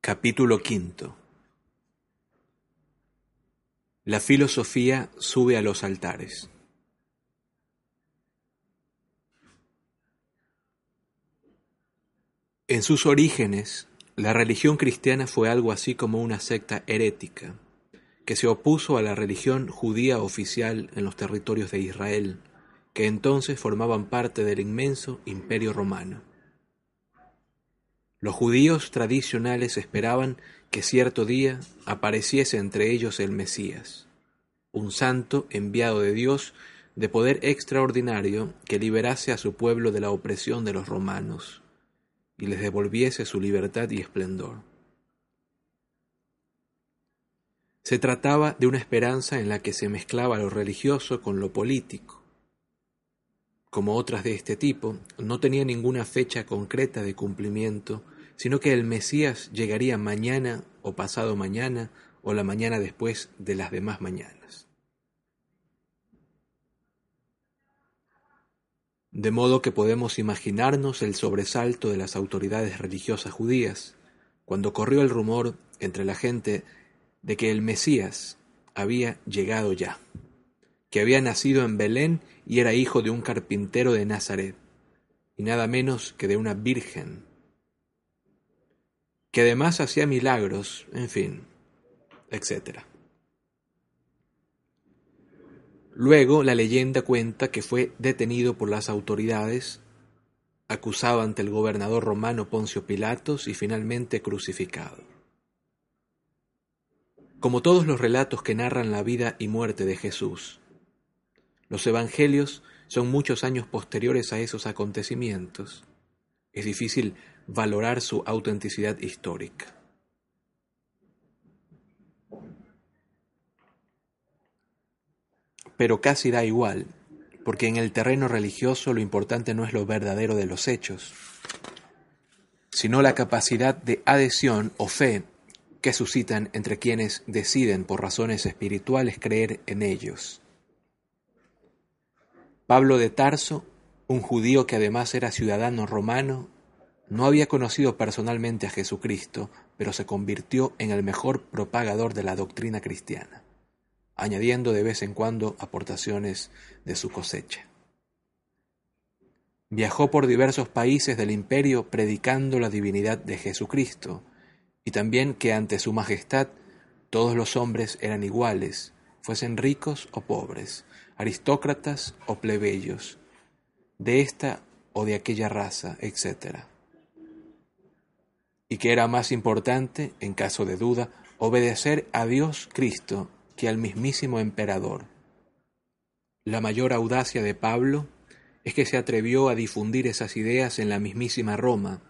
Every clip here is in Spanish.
Capítulo V La filosofía sube a los altares. En sus orígenes, la religión cristiana fue algo así como una secta herética, que se opuso a la religión judía oficial en los territorios de Israel, que entonces formaban parte del inmenso imperio romano. Los judíos tradicionales esperaban que cierto día apareciese entre ellos el Mesías, un santo enviado de Dios de poder extraordinario que liberase a su pueblo de la opresión de los romanos y les devolviese su libertad y esplendor. Se trataba de una esperanza en la que se mezclaba lo religioso con lo político. Como otras de este tipo, no tenía ninguna fecha concreta de cumplimiento sino que el Mesías llegaría mañana o pasado mañana o la mañana después de las demás mañanas. De modo que podemos imaginarnos el sobresalto de las autoridades religiosas judías cuando corrió el rumor entre la gente de que el Mesías había llegado ya, que había nacido en Belén y era hijo de un carpintero de Nazaret, y nada menos que de una virgen que además hacía milagros, en fin, etc. Luego la leyenda cuenta que fue detenido por las autoridades, acusado ante el gobernador romano Poncio Pilatos y finalmente crucificado. Como todos los relatos que narran la vida y muerte de Jesús, los evangelios son muchos años posteriores a esos acontecimientos. Es difícil valorar su autenticidad histórica. Pero casi da igual, porque en el terreno religioso lo importante no es lo verdadero de los hechos, sino la capacidad de adhesión o fe que suscitan entre quienes deciden por razones espirituales creer en ellos. Pablo de Tarso, un judío que además era ciudadano romano, no había conocido personalmente a Jesucristo, pero se convirtió en el mejor propagador de la doctrina cristiana, añadiendo de vez en cuando aportaciones de su cosecha. Viajó por diversos países del imperio predicando la divinidad de Jesucristo, y también que ante su majestad todos los hombres eran iguales, fuesen ricos o pobres, aristócratas o plebeyos, de esta o de aquella raza, etc y que era más importante, en caso de duda, obedecer a Dios Cristo que al mismísimo emperador. La mayor audacia de Pablo es que se atrevió a difundir esas ideas en la mismísima Roma,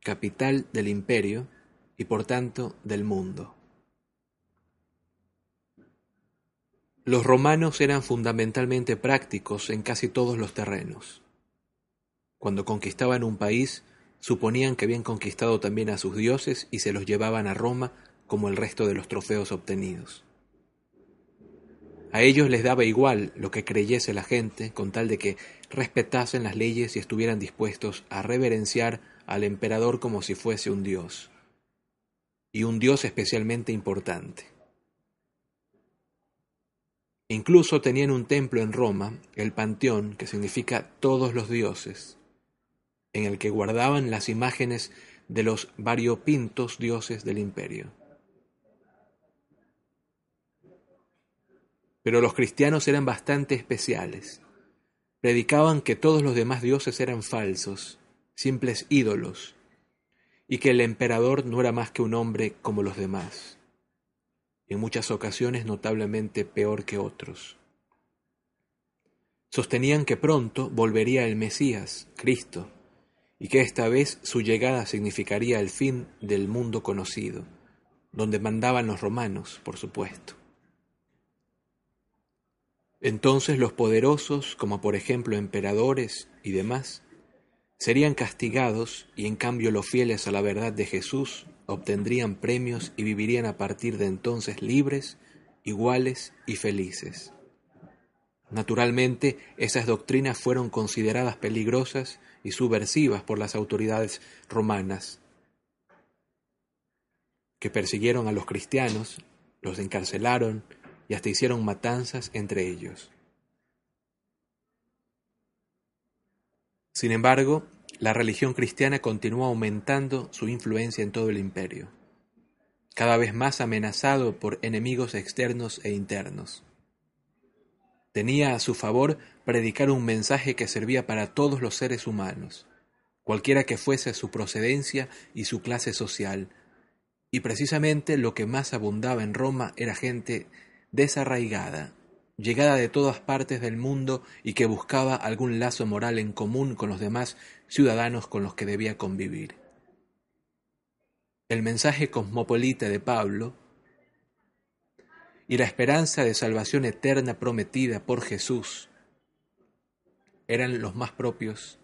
capital del imperio y por tanto del mundo. Los romanos eran fundamentalmente prácticos en casi todos los terrenos. Cuando conquistaban un país, Suponían que habían conquistado también a sus dioses y se los llevaban a Roma como el resto de los trofeos obtenidos. A ellos les daba igual lo que creyese la gente, con tal de que respetasen las leyes y estuvieran dispuestos a reverenciar al emperador como si fuese un dios, y un dios especialmente importante. Incluso tenían un templo en Roma, el Panteón, que significa todos los dioses, en el que guardaban las imágenes de los variopintos dioses del imperio. Pero los cristianos eran bastante especiales. Predicaban que todos los demás dioses eran falsos, simples ídolos, y que el emperador no era más que un hombre como los demás, en muchas ocasiones notablemente peor que otros. Sostenían que pronto volvería el Mesías, Cristo, y que esta vez su llegada significaría el fin del mundo conocido, donde mandaban los romanos, por supuesto. Entonces los poderosos, como por ejemplo emperadores y demás, serían castigados y en cambio los fieles a la verdad de Jesús obtendrían premios y vivirían a partir de entonces libres, iguales y felices. Naturalmente, esas doctrinas fueron consideradas peligrosas y subversivas por las autoridades romanas, que persiguieron a los cristianos, los encarcelaron y hasta hicieron matanzas entre ellos. Sin embargo, la religión cristiana continuó aumentando su influencia en todo el imperio, cada vez más amenazado por enemigos externos e internos. Tenía a su favor predicar un mensaje que servía para todos los seres humanos, cualquiera que fuese su procedencia y su clase social, y precisamente lo que más abundaba en Roma era gente desarraigada, llegada de todas partes del mundo y que buscaba algún lazo moral en común con los demás ciudadanos con los que debía convivir. El mensaje cosmopolita de Pablo y la esperanza de salvación eterna prometida por Jesús eran los más propios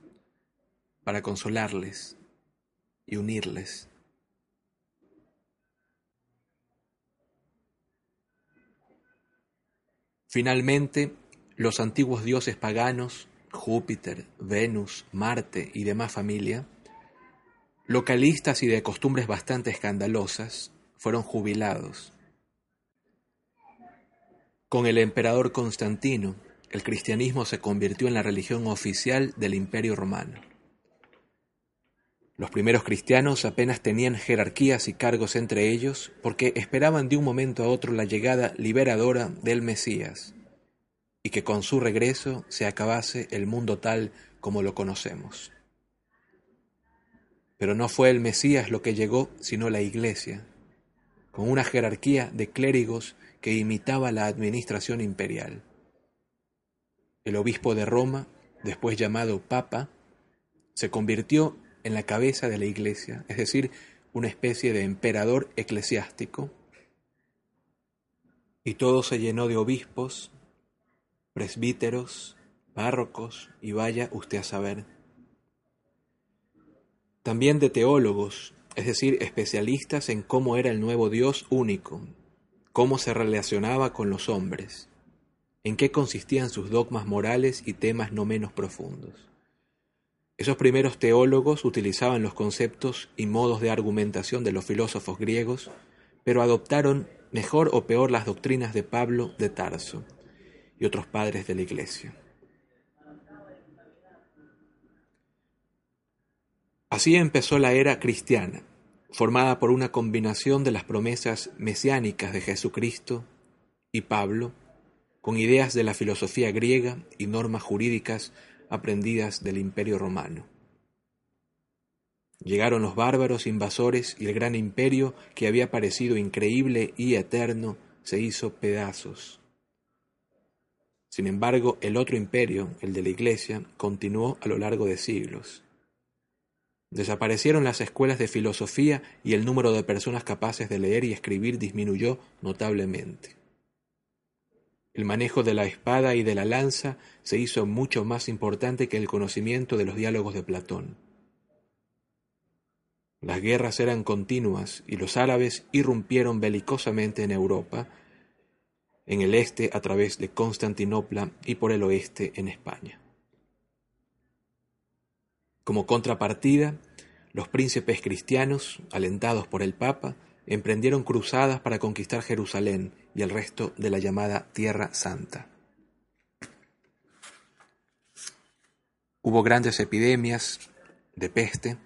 para consolarles y unirles. Finalmente, los antiguos dioses paganos, Júpiter, Venus, Marte y demás familia, localistas y de costumbres bastante escandalosas, fueron jubilados. Con el emperador Constantino, el cristianismo se convirtió en la religión oficial del Imperio Romano. Los primeros cristianos apenas tenían jerarquías y cargos entre ellos porque esperaban de un momento a otro la llegada liberadora del Mesías y que con su regreso se acabase el mundo tal como lo conocemos. Pero no fue el Mesías lo que llegó, sino la Iglesia, con una jerarquía de clérigos que imitaba la administración imperial. El obispo de Roma, después llamado Papa, se convirtió en la cabeza de la iglesia, es decir, una especie de emperador eclesiástico, y todo se llenó de obispos, presbíteros, párrocos y vaya usted a saber. También de teólogos, es decir, especialistas en cómo era el nuevo Dios único, cómo se relacionaba con los hombres, en qué consistían sus dogmas morales y temas no menos profundos. Esos primeros teólogos utilizaban los conceptos y modos de argumentación de los filósofos griegos, pero adoptaron mejor o peor las doctrinas de Pablo de Tarso y otros padres de la Iglesia. Así empezó la era cristiana, formada por una combinación de las promesas mesiánicas de Jesucristo y Pablo, con ideas de la filosofía griega y normas jurídicas aprendidas del imperio romano. Llegaron los bárbaros invasores y el gran imperio que había parecido increíble y eterno se hizo pedazos. Sin embargo, el otro imperio, el de la Iglesia, continuó a lo largo de siglos. Desaparecieron las escuelas de filosofía y el número de personas capaces de leer y escribir disminuyó notablemente. El manejo de la espada y de la lanza se hizo mucho más importante que el conocimiento de los diálogos de Platón. Las guerras eran continuas y los árabes irrumpieron belicosamente en Europa, en el este a través de Constantinopla y por el oeste en España. Como contrapartida, los príncipes cristianos, alentados por el Papa, emprendieron cruzadas para conquistar Jerusalén y el resto de la llamada Tierra Santa. Hubo grandes epidemias de peste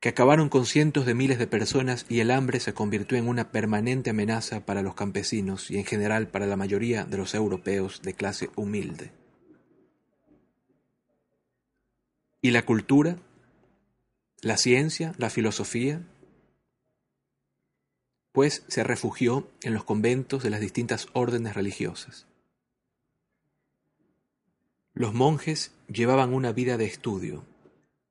que acabaron con cientos de miles de personas y el hambre se convirtió en una permanente amenaza para los campesinos y en general para la mayoría de los europeos de clase humilde. ¿Y la cultura? ¿La ciencia? ¿La filosofía? Pues se refugió en los conventos de las distintas órdenes religiosas. Los monjes llevaban una vida de estudio.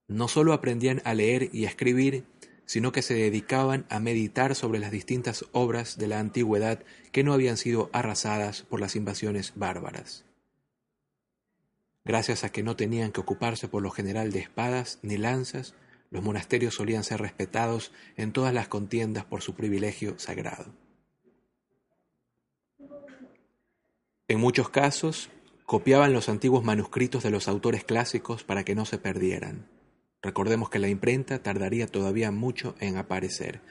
No solo aprendían a leer y a escribir, sino que se dedicaban a meditar sobre las distintas obras de la antigüedad que no habían sido arrasadas por las invasiones bárbaras. Gracias a que no tenían que ocuparse por lo general de espadas ni lanzas, los monasterios solían ser respetados en todas las contiendas por su privilegio sagrado. En muchos casos, copiaban los antiguos manuscritos de los autores clásicos para que no se perdieran. Recordemos que la imprenta tardaría todavía mucho en aparecer,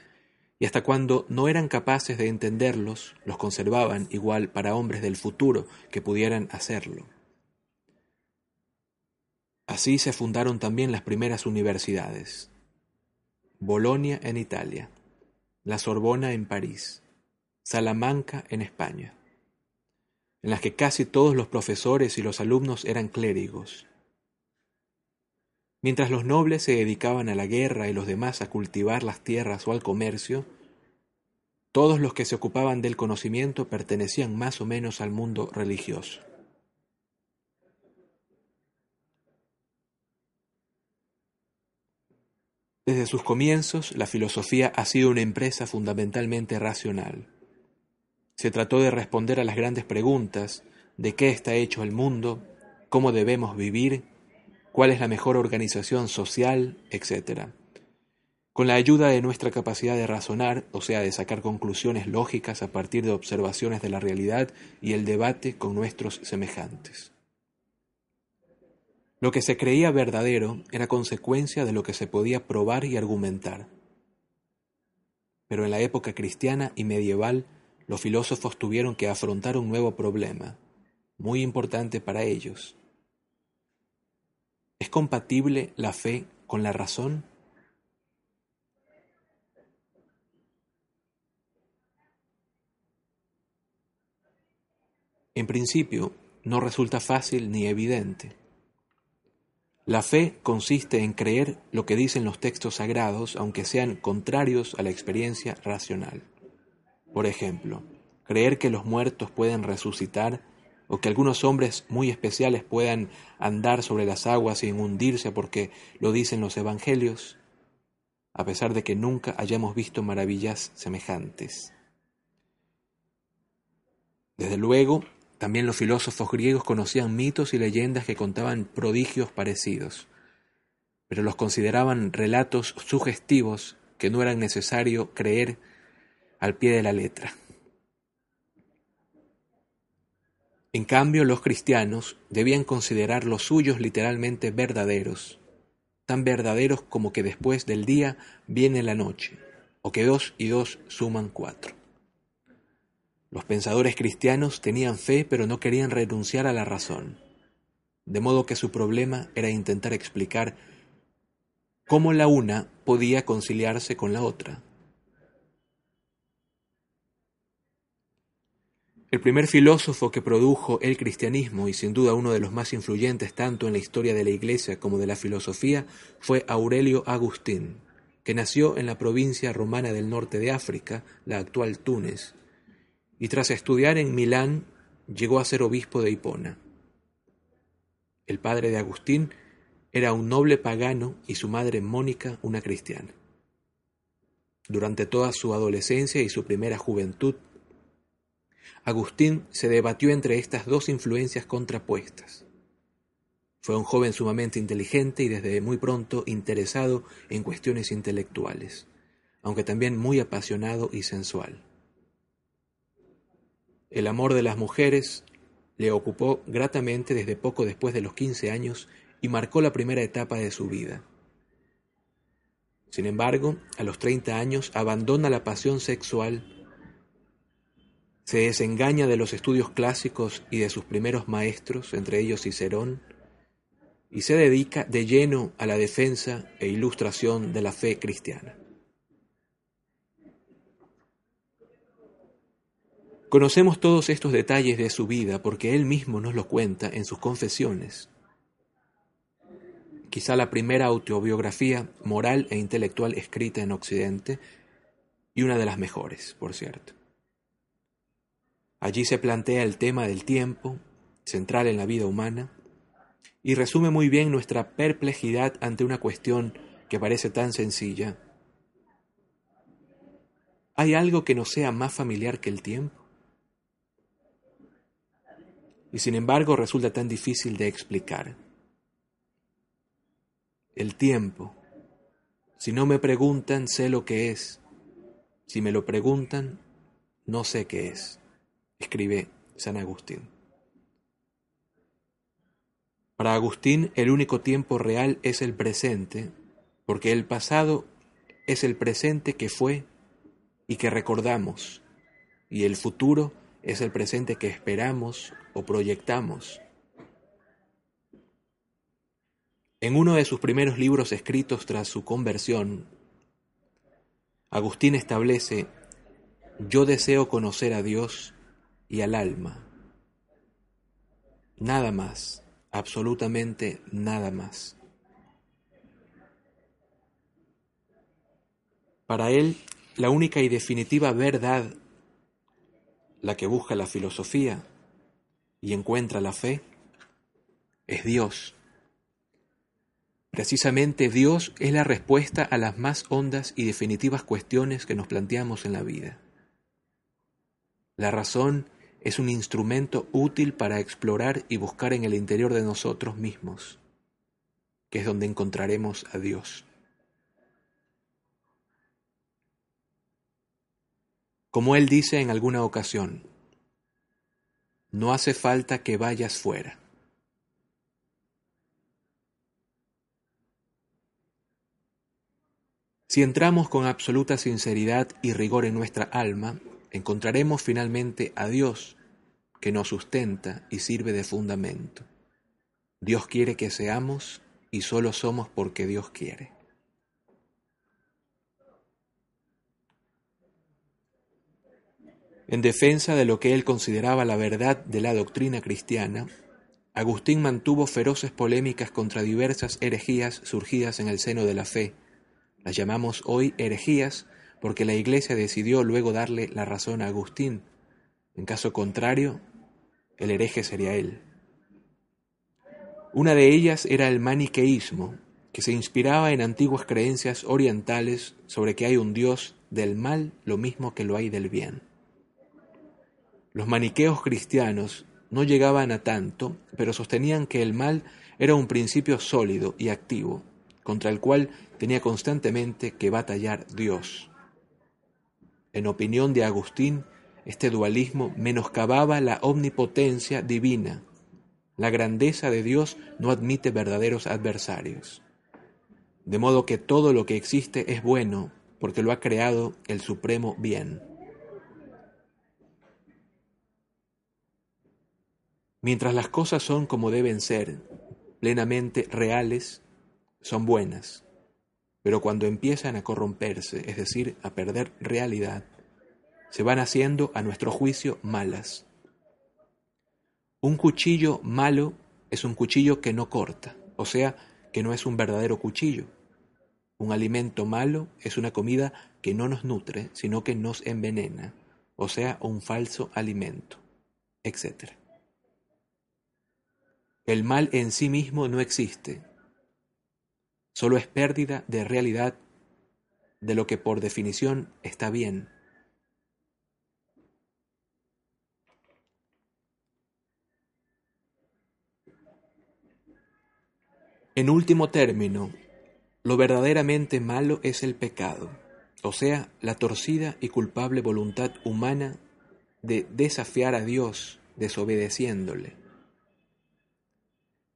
y hasta cuando no eran capaces de entenderlos, los conservaban igual para hombres del futuro que pudieran hacerlo. Así se fundaron también las primeras universidades. Bolonia en Italia, la Sorbona en París, Salamanca en España, en las que casi todos los profesores y los alumnos eran clérigos. Mientras los nobles se dedicaban a la guerra y los demás a cultivar las tierras o al comercio, todos los que se ocupaban del conocimiento pertenecían más o menos al mundo religioso. Desde sus comienzos, la filosofía ha sido una empresa fundamentalmente racional. Se trató de responder a las grandes preguntas de qué está hecho el mundo, cómo debemos vivir, cuál es la mejor organización social, etc. Con la ayuda de nuestra capacidad de razonar, o sea, de sacar conclusiones lógicas a partir de observaciones de la realidad y el debate con nuestros semejantes. Lo que se creía verdadero era consecuencia de lo que se podía probar y argumentar. Pero en la época cristiana y medieval, los filósofos tuvieron que afrontar un nuevo problema, muy importante para ellos. ¿Es compatible la fe con la razón? En principio, no resulta fácil ni evidente. La fe consiste en creer lo que dicen los textos sagrados, aunque sean contrarios a la experiencia racional. Por ejemplo, creer que los muertos pueden resucitar o que algunos hombres muy especiales puedan andar sobre las aguas sin hundirse porque lo dicen los evangelios, a pesar de que nunca hayamos visto maravillas semejantes. Desde luego, también los filósofos griegos conocían mitos y leyendas que contaban prodigios parecidos, pero los consideraban relatos sugestivos que no eran necesario creer al pie de la letra. En cambio, los cristianos debían considerar los suyos literalmente verdaderos, tan verdaderos como que después del día viene la noche, o que dos y dos suman cuatro. Los pensadores cristianos tenían fe pero no querían renunciar a la razón, de modo que su problema era intentar explicar cómo la una podía conciliarse con la otra. El primer filósofo que produjo el cristianismo, y sin duda uno de los más influyentes tanto en la historia de la Iglesia como de la filosofía, fue Aurelio Agustín, que nació en la provincia romana del norte de África, la actual Túnez, y tras estudiar en Milán llegó a ser obispo de Hipona. El padre de Agustín era un noble pagano y su madre Mónica una cristiana. Durante toda su adolescencia y su primera juventud, Agustín se debatió entre estas dos influencias contrapuestas. Fue un joven sumamente inteligente y desde muy pronto interesado en cuestiones intelectuales, aunque también muy apasionado y sensual. El amor de las mujeres le ocupó gratamente desde poco después de los quince años y marcó la primera etapa de su vida. Sin embargo, a los treinta años abandona la pasión sexual, se desengaña de los estudios clásicos y de sus primeros maestros, entre ellos Cicerón, y se dedica de lleno a la defensa e ilustración de la fe cristiana. Conocemos todos estos detalles de su vida porque él mismo nos lo cuenta en sus confesiones. Quizá la primera autobiografía moral e intelectual escrita en Occidente y una de las mejores, por cierto. Allí se plantea el tema del tiempo, central en la vida humana, y resume muy bien nuestra perplejidad ante una cuestión que parece tan sencilla. ¿Hay algo que nos sea más familiar que el tiempo? Y sin embargo resulta tan difícil de explicar. El tiempo. Si no me preguntan, sé lo que es. Si me lo preguntan, no sé qué es, escribe San Agustín. Para Agustín el único tiempo real es el presente, porque el pasado es el presente que fue y que recordamos, y el futuro es el presente que esperamos o proyectamos. En uno de sus primeros libros escritos tras su conversión, Agustín establece, yo deseo conocer a Dios y al alma. Nada más, absolutamente nada más. Para él, la única y definitiva verdad, la que busca la filosofía y encuentra la fe, es Dios. Precisamente Dios es la respuesta a las más hondas y definitivas cuestiones que nos planteamos en la vida. La razón es un instrumento útil para explorar y buscar en el interior de nosotros mismos, que es donde encontraremos a Dios. Como él dice en alguna ocasión, no hace falta que vayas fuera. Si entramos con absoluta sinceridad y rigor en nuestra alma, encontraremos finalmente a Dios que nos sustenta y sirve de fundamento. Dios quiere que seamos y solo somos porque Dios quiere. En defensa de lo que él consideraba la verdad de la doctrina cristiana, Agustín mantuvo feroces polémicas contra diversas herejías surgidas en el seno de la fe. Las llamamos hoy herejías porque la Iglesia decidió luego darle la razón a Agustín. En caso contrario, el hereje sería él. Una de ellas era el maniqueísmo, que se inspiraba en antiguas creencias orientales sobre que hay un Dios del mal lo mismo que lo hay del bien. Los maniqueos cristianos no llegaban a tanto, pero sostenían que el mal era un principio sólido y activo, contra el cual tenía constantemente que batallar Dios. En opinión de Agustín, este dualismo menoscababa la omnipotencia divina. La grandeza de Dios no admite verdaderos adversarios. De modo que todo lo que existe es bueno, porque lo ha creado el supremo bien. Mientras las cosas son como deben ser, plenamente reales, son buenas. Pero cuando empiezan a corromperse, es decir, a perder realidad, se van haciendo, a nuestro juicio, malas. Un cuchillo malo es un cuchillo que no corta, o sea, que no es un verdadero cuchillo. Un alimento malo es una comida que no nos nutre, sino que nos envenena, o sea, un falso alimento, etc. El mal en sí mismo no existe, solo es pérdida de realidad de lo que por definición está bien. En último término, lo verdaderamente malo es el pecado, o sea, la torcida y culpable voluntad humana de desafiar a Dios desobedeciéndole.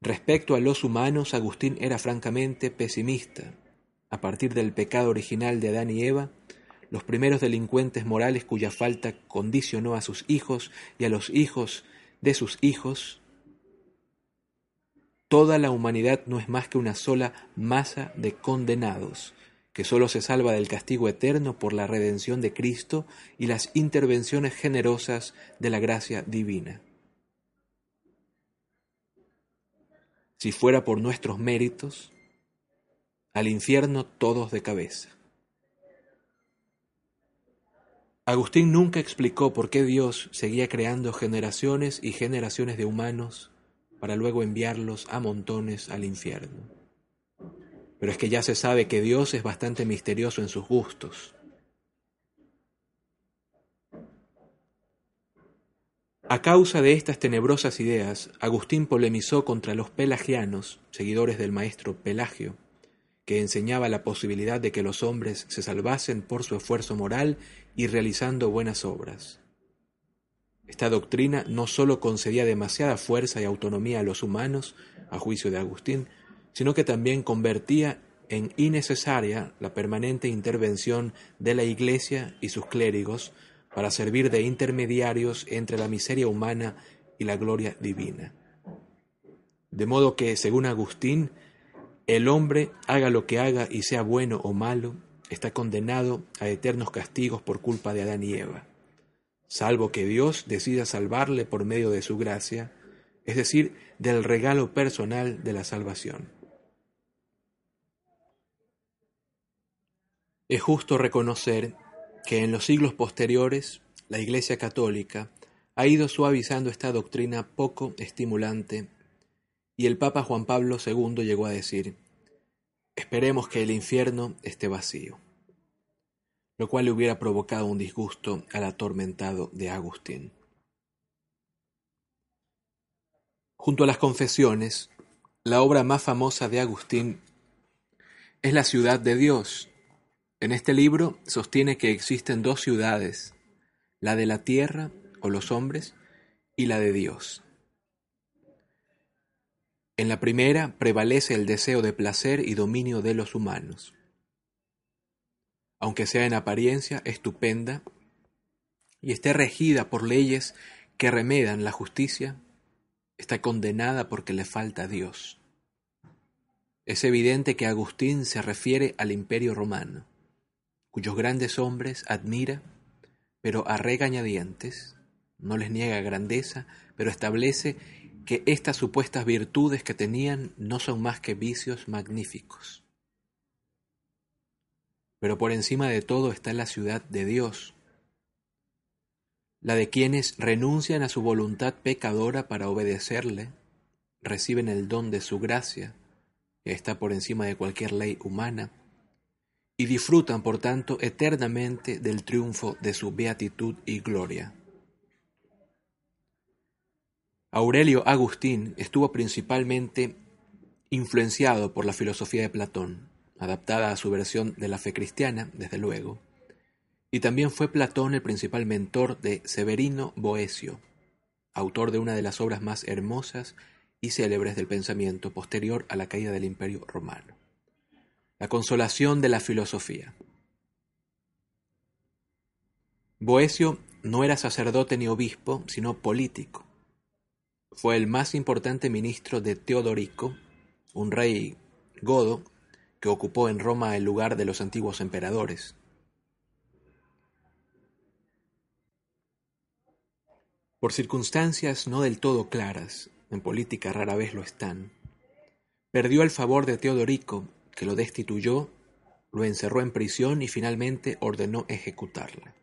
Respecto a los humanos, Agustín era francamente pesimista. A partir del pecado original de Adán y Eva, los primeros delincuentes morales cuya falta condicionó a sus hijos y a los hijos de sus hijos, toda la humanidad no es más que una sola masa de condenados, que sólo se salva del castigo eterno por la redención de Cristo y las intervenciones generosas de la gracia divina. Si fuera por nuestros méritos, al infierno todos de cabeza. Agustín nunca explicó por qué Dios seguía creando generaciones y generaciones de humanos para luego enviarlos a montones al infierno. Pero es que ya se sabe que Dios es bastante misterioso en sus gustos. A causa de estas tenebrosas ideas, Agustín polemizó contra los pelagianos, seguidores del maestro Pelagio, que enseñaba la posibilidad de que los hombres se salvasen por su esfuerzo moral y realizando buenas obras. Esta doctrina no sólo concedía demasiada fuerza y autonomía a los humanos, a juicio de Agustín, sino que también convertía en innecesaria la permanente intervención de la Iglesia y sus clérigos para servir de intermediarios entre la miseria humana y la gloria divina. De modo que, según Agustín, el hombre, haga lo que haga y sea bueno o malo, está condenado a eternos castigos por culpa de Adán y Eva, salvo que Dios decida salvarle por medio de su gracia, es decir, del regalo personal de la salvación. Es justo reconocer que en los siglos posteriores la Iglesia Católica ha ido suavizando esta doctrina poco estimulante y el Papa Juan Pablo II llegó a decir, esperemos que el infierno esté vacío, lo cual le hubiera provocado un disgusto al atormentado de Agustín. Junto a las confesiones, la obra más famosa de Agustín es La ciudad de Dios, en este libro sostiene que existen dos ciudades, la de la tierra o los hombres y la de Dios. En la primera prevalece el deseo de placer y dominio de los humanos. Aunque sea en apariencia estupenda y esté regida por leyes que remedan la justicia, está condenada porque le falta Dios. Es evidente que Agustín se refiere al imperio romano cuyos grandes hombres admira, pero a regañadientes, no les niega grandeza, pero establece que estas supuestas virtudes que tenían no son más que vicios magníficos. Pero por encima de todo está la ciudad de Dios, la de quienes renuncian a su voluntad pecadora para obedecerle, reciben el don de su gracia, que está por encima de cualquier ley humana, y disfrutan por tanto eternamente del triunfo de su beatitud y gloria. Aurelio Agustín estuvo principalmente influenciado por la filosofía de Platón, adaptada a su versión de la fe cristiana, desde luego, y también fue Platón el principal mentor de Severino Boecio, autor de una de las obras más hermosas y célebres del pensamiento posterior a la caída del Imperio romano. La consolación de la filosofía. Boecio no era sacerdote ni obispo, sino político. Fue el más importante ministro de Teodorico, un rey godo que ocupó en Roma el lugar de los antiguos emperadores. Por circunstancias no del todo claras, en política rara vez lo están, perdió el favor de Teodorico que lo destituyó, lo encerró en prisión y finalmente ordenó ejecutarla.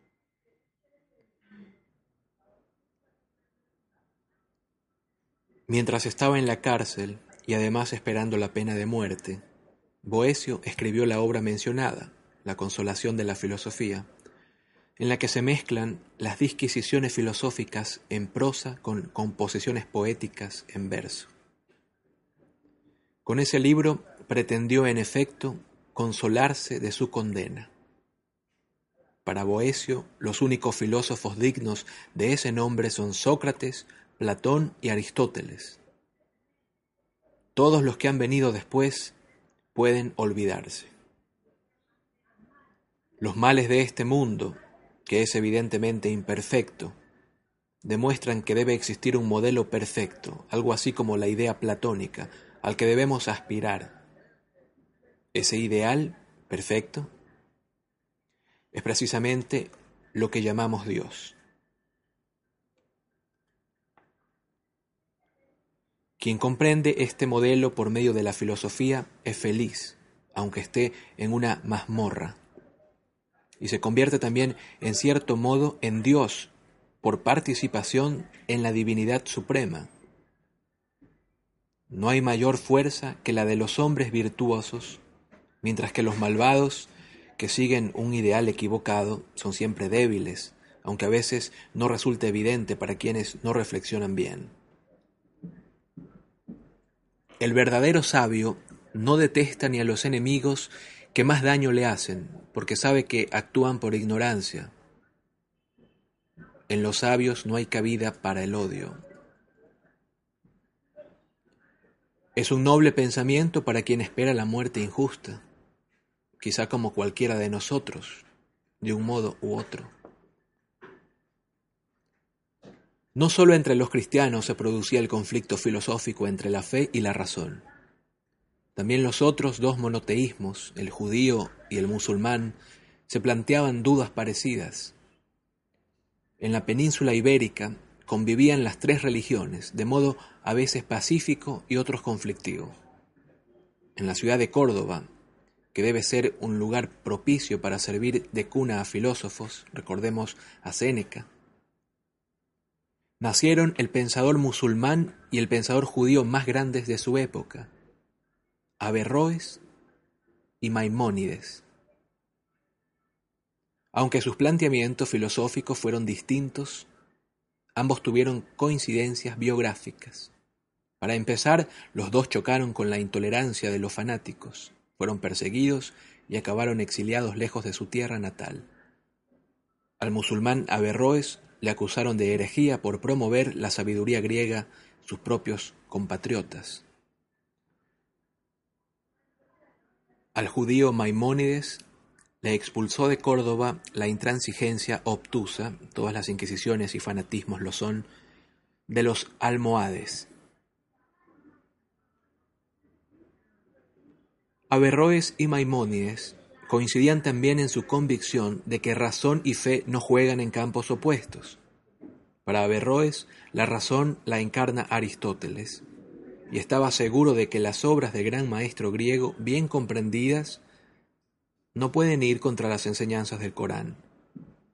Mientras estaba en la cárcel y además esperando la pena de muerte, Boecio escribió la obra mencionada, La consolación de la filosofía, en la que se mezclan las disquisiciones filosóficas en prosa con composiciones poéticas en verso. Con ese libro pretendió en efecto consolarse de su condena. Para Boecio, los únicos filósofos dignos de ese nombre son Sócrates, Platón y Aristóteles. Todos los que han venido después pueden olvidarse. Los males de este mundo, que es evidentemente imperfecto, demuestran que debe existir un modelo perfecto, algo así como la idea platónica, al que debemos aspirar ese ideal perfecto es precisamente lo que llamamos Dios. Quien comprende este modelo por medio de la filosofía es feliz, aunque esté en una mazmorra, y se convierte también en cierto modo en Dios por participación en la divinidad suprema. No hay mayor fuerza que la de los hombres virtuosos mientras que los malvados, que siguen un ideal equivocado, son siempre débiles, aunque a veces no resulta evidente para quienes no reflexionan bien. El verdadero sabio no detesta ni a los enemigos que más daño le hacen, porque sabe que actúan por ignorancia. En los sabios no hay cabida para el odio. Es un noble pensamiento para quien espera la muerte injusta, quizá como cualquiera de nosotros, de un modo u otro. No solo entre los cristianos se producía el conflicto filosófico entre la fe y la razón. También los otros dos monoteísmos, el judío y el musulmán, se planteaban dudas parecidas. En la península ibérica convivían las tres religiones, de modo a veces pacífico y otros conflictivo. En la ciudad de Córdoba, que debe ser un lugar propicio para servir de cuna a filósofos, recordemos a Séneca, nacieron el pensador musulmán y el pensador judío más grandes de su época, Averroes y Maimónides. Aunque sus planteamientos filosóficos fueron distintos, ambos tuvieron coincidencias biográficas. Para empezar, los dos chocaron con la intolerancia de los fanáticos, fueron perseguidos y acabaron exiliados lejos de su tierra natal. Al musulmán Averroes le acusaron de herejía por promover la sabiduría griega sus propios compatriotas. Al judío Maimónides le expulsó de Córdoba la intransigencia obtusa, todas las inquisiciones y fanatismos lo son, de los almohades. Averroes y Maimónides coincidían también en su convicción de que razón y fe no juegan en campos opuestos. Para Averroes, la razón la encarna Aristóteles, y estaba seguro de que las obras del gran maestro griego, bien comprendidas, no pueden ir contra las enseñanzas del Corán,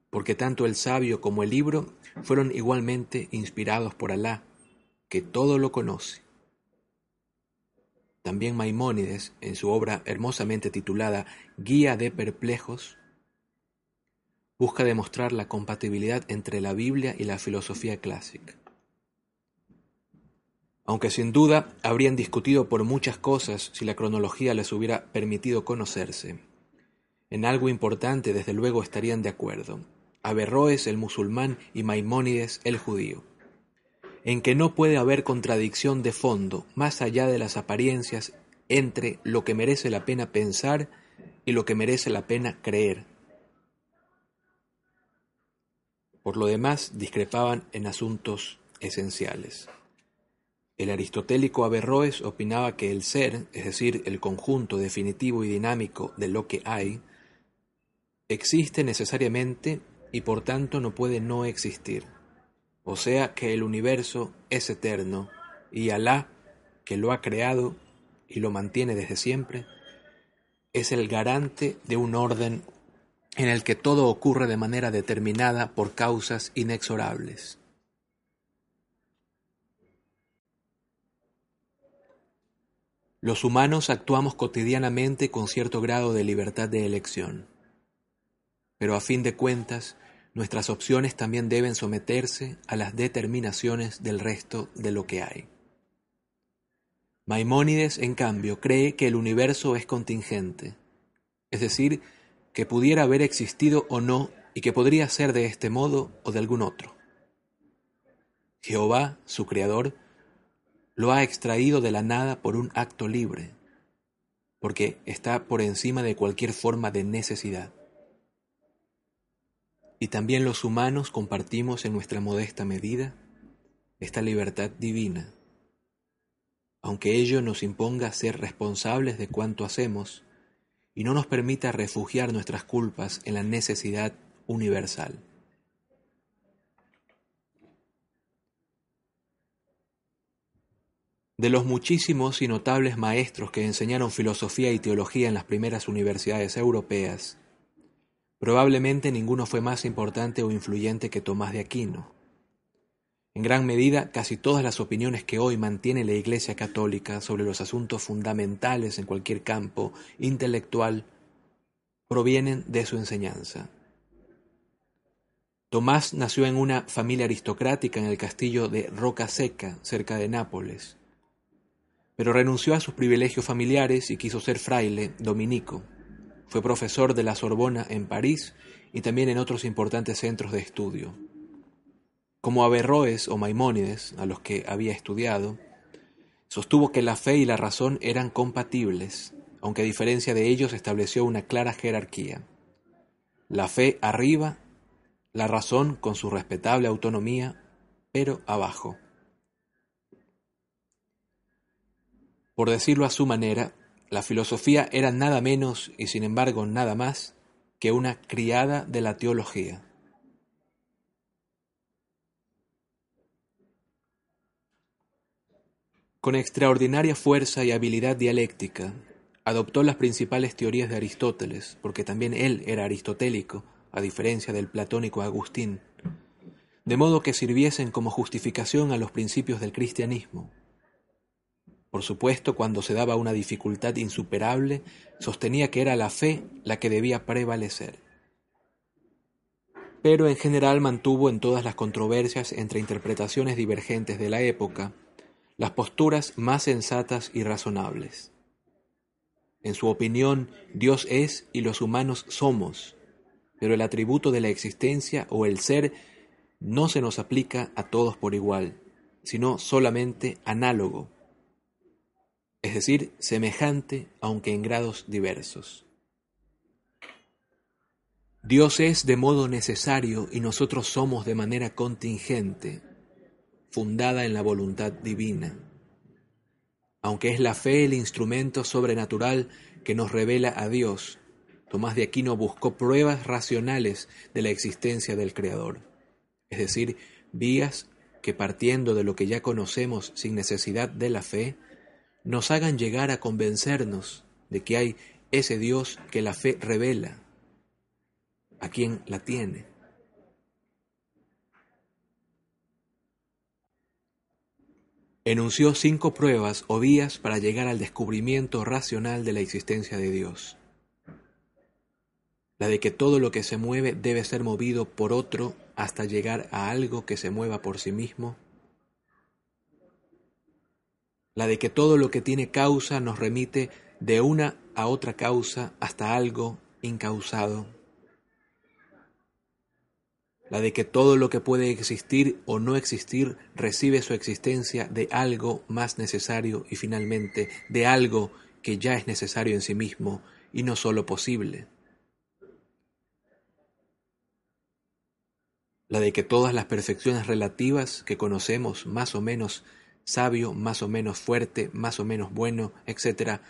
porque tanto el sabio como el libro fueron igualmente inspirados por Alá, que todo lo conoce. También Maimónides, en su obra hermosamente titulada Guía de Perplejos, busca demostrar la compatibilidad entre la Biblia y la filosofía clásica. Aunque sin duda habrían discutido por muchas cosas si la cronología les hubiera permitido conocerse, en algo importante desde luego estarían de acuerdo. Averroes el musulmán y Maimónides el judío en que no puede haber contradicción de fondo, más allá de las apariencias, entre lo que merece la pena pensar y lo que merece la pena creer. Por lo demás, discrepaban en asuntos esenciales. El aristotélico Averroes opinaba que el ser, es decir, el conjunto definitivo y dinámico de lo que hay, existe necesariamente y por tanto no puede no existir o sea que el universo es eterno y Alá, que lo ha creado y lo mantiene desde siempre, es el garante de un orden en el que todo ocurre de manera determinada por causas inexorables. Los humanos actuamos cotidianamente con cierto grado de libertad de elección, pero a fin de cuentas nuestras opciones también deben someterse a las determinaciones del resto de lo que hay. Maimónides, en cambio, cree que el universo es contingente, es decir, que pudiera haber existido o no y que podría ser de este modo o de algún otro. Jehová, su creador, lo ha extraído de la nada por un acto libre, porque está por encima de cualquier forma de necesidad y también los humanos compartimos en nuestra modesta medida esta libertad divina. Aunque ello nos imponga ser responsables de cuanto hacemos y no nos permita refugiar nuestras culpas en la necesidad universal. De los muchísimos y notables maestros que enseñaron filosofía y teología en las primeras universidades europeas, Probablemente ninguno fue más importante o influyente que Tomás de Aquino. En gran medida, casi todas las opiniones que hoy mantiene la Iglesia Católica sobre los asuntos fundamentales en cualquier campo intelectual provienen de su enseñanza. Tomás nació en una familia aristocrática en el castillo de Roca Seca, cerca de Nápoles, pero renunció a sus privilegios familiares y quiso ser fraile dominico. Fue profesor de la Sorbona en París y también en otros importantes centros de estudio. Como Averroes o Maimónides, a los que había estudiado, sostuvo que la fe y la razón eran compatibles, aunque a diferencia de ellos estableció una clara jerarquía. La fe arriba la razón con su respetable autonomía, pero abajo. Por decirlo a su manera, la filosofía era nada menos y sin embargo nada más que una criada de la teología. Con extraordinaria fuerza y habilidad dialéctica, adoptó las principales teorías de Aristóteles, porque también él era aristotélico, a diferencia del platónico Agustín, de modo que sirviesen como justificación a los principios del cristianismo. Por supuesto, cuando se daba una dificultad insuperable, sostenía que era la fe la que debía prevalecer. Pero en general mantuvo en todas las controversias entre interpretaciones divergentes de la época las posturas más sensatas y razonables. En su opinión, Dios es y los humanos somos, pero el atributo de la existencia o el ser no se nos aplica a todos por igual, sino solamente análogo, es decir, semejante aunque en grados diversos. Dios es de modo necesario y nosotros somos de manera contingente, fundada en la voluntad divina. Aunque es la fe el instrumento sobrenatural que nos revela a Dios, Tomás de Aquino buscó pruebas racionales de la existencia del Creador, es decir, vías que partiendo de lo que ya conocemos sin necesidad de la fe, nos hagan llegar a convencernos de que hay ese Dios que la fe revela, a quien la tiene. Enunció cinco pruebas o vías para llegar al descubrimiento racional de la existencia de Dios la de que todo lo que se mueve debe ser movido por otro hasta llegar a algo que se mueva por sí mismo, la de que todo lo que tiene causa nos remite de una a otra causa hasta algo incausado, la de que todo lo que puede existir o no existir recibe su existencia de algo más necesario y finalmente de algo que ya es necesario en sí mismo y no sólo posible. la de que todas las perfecciones relativas que conocemos, más o menos sabio, más o menos fuerte, más o menos bueno, etc.,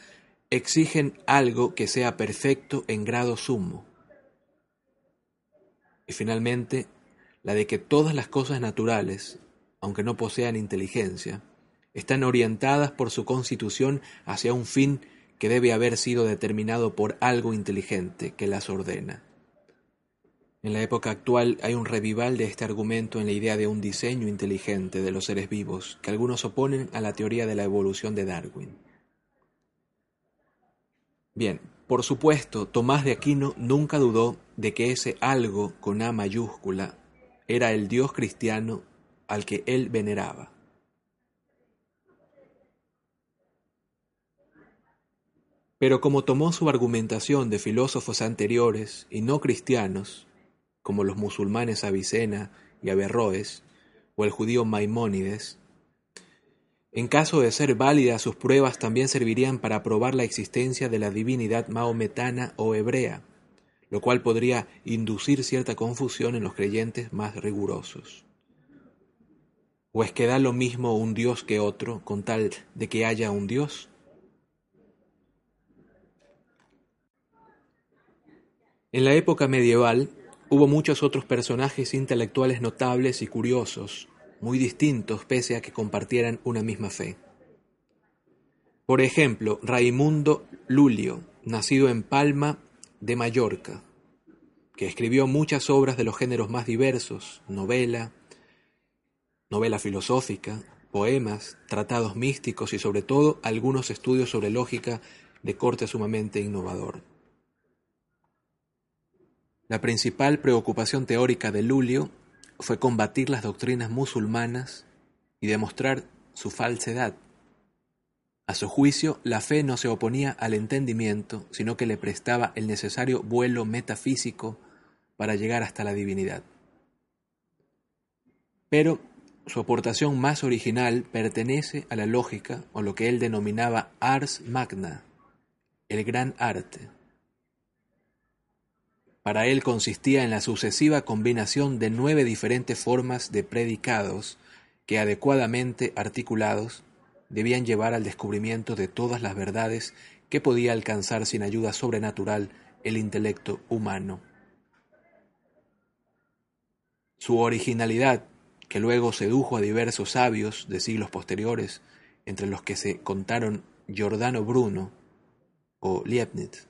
exigen algo que sea perfecto en grado sumo. Y finalmente, la de que todas las cosas naturales, aunque no posean inteligencia, están orientadas por su constitución hacia un fin que debe haber sido determinado por algo inteligente que las ordena. En la época actual hay un revival de este argumento en la idea de un diseño inteligente de los seres vivos, que algunos oponen a la teoría de la evolución de Darwin. Bien, por supuesto, Tomás de Aquino nunca dudó de que ese algo con A mayúscula era el Dios cristiano al que él veneraba. Pero como tomó su argumentación de filósofos anteriores y no cristianos, como los musulmanes Avicena y Averroes, o el judío Maimónides. En caso de ser válidas, sus pruebas también servirían para probar la existencia de la divinidad maometana o hebrea, lo cual podría inducir cierta confusión en los creyentes más rigurosos. ¿O es que da lo mismo un Dios que otro, con tal de que haya un Dios? En la época medieval, Hubo muchos otros personajes intelectuales notables y curiosos, muy distintos pese a que compartieran una misma fe. Por ejemplo, Raimundo Lulio, nacido en Palma de Mallorca, que escribió muchas obras de los géneros más diversos, novela, novela filosófica, poemas, tratados místicos y sobre todo algunos estudios sobre lógica de corte sumamente innovador. La principal preocupación teórica de Lulio fue combatir las doctrinas musulmanas y demostrar su falsedad. A su juicio, la fe no se oponía al entendimiento, sino que le prestaba el necesario vuelo metafísico para llegar hasta la divinidad. Pero su aportación más original pertenece a la lógica o lo que él denominaba ars magna, el gran arte. Para él consistía en la sucesiva combinación de nueve diferentes formas de predicados que adecuadamente articulados debían llevar al descubrimiento de todas las verdades que podía alcanzar sin ayuda sobrenatural el intelecto humano. Su originalidad, que luego sedujo a diversos sabios de siglos posteriores, entre los que se contaron Giordano Bruno o Leibniz,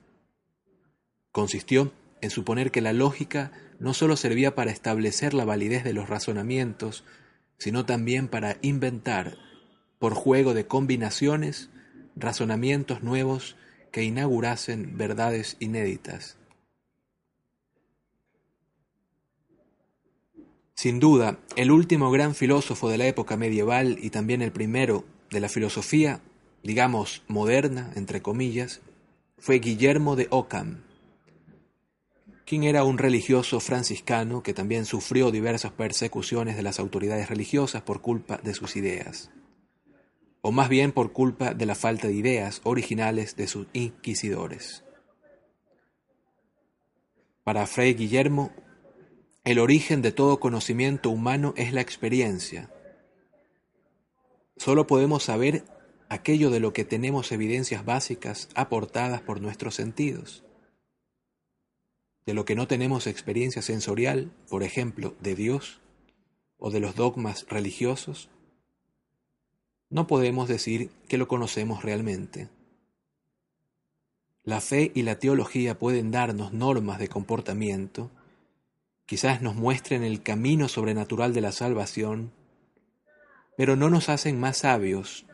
consistió en suponer que la lógica no sólo servía para establecer la validez de los razonamientos, sino también para inventar por juego de combinaciones, razonamientos nuevos que inaugurasen verdades inéditas. Sin duda, el último gran filósofo de la época medieval y también el primero de la filosofía, digamos, moderna, entre comillas, fue Guillermo de Ockham, quien era un religioso franciscano que también sufrió diversas persecuciones de las autoridades religiosas por culpa de sus ideas o más bien por culpa de la falta de ideas originales de sus inquisidores. Para Fray Guillermo, el origen de todo conocimiento humano es la experiencia. Solo podemos saber aquello de lo que tenemos evidencias básicas aportadas por nuestros sentidos. De lo que no tenemos experiencia sensorial, por ejemplo, de Dios o de los dogmas religiosos, no podemos decir que lo conocemos realmente. La fe y la teología pueden darnos normas de comportamiento, quizás nos muestren el camino sobrenatural de la salvación, pero no nos hacen más sabios.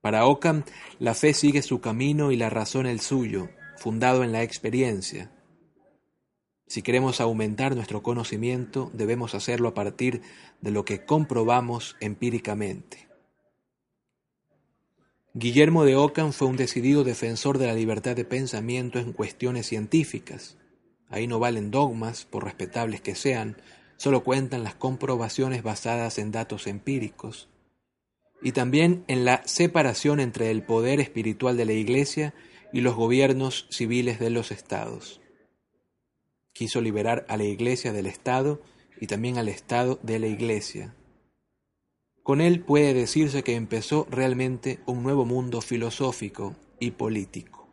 Para Ockham, la fe sigue su camino y la razón el suyo, fundado en la experiencia. Si queremos aumentar nuestro conocimiento, debemos hacerlo a partir de lo que comprobamos empíricamente. Guillermo de Ockham fue un decidido defensor de la libertad de pensamiento en cuestiones científicas. Ahí no valen dogmas, por respetables que sean, solo cuentan las comprobaciones basadas en datos empíricos. Y también en la separación entre el poder espiritual de la Iglesia y los gobiernos civiles de los estados quiso liberar a la Iglesia del Estado y también al Estado de la Iglesia. Con él puede decirse que empezó realmente un nuevo mundo filosófico y político.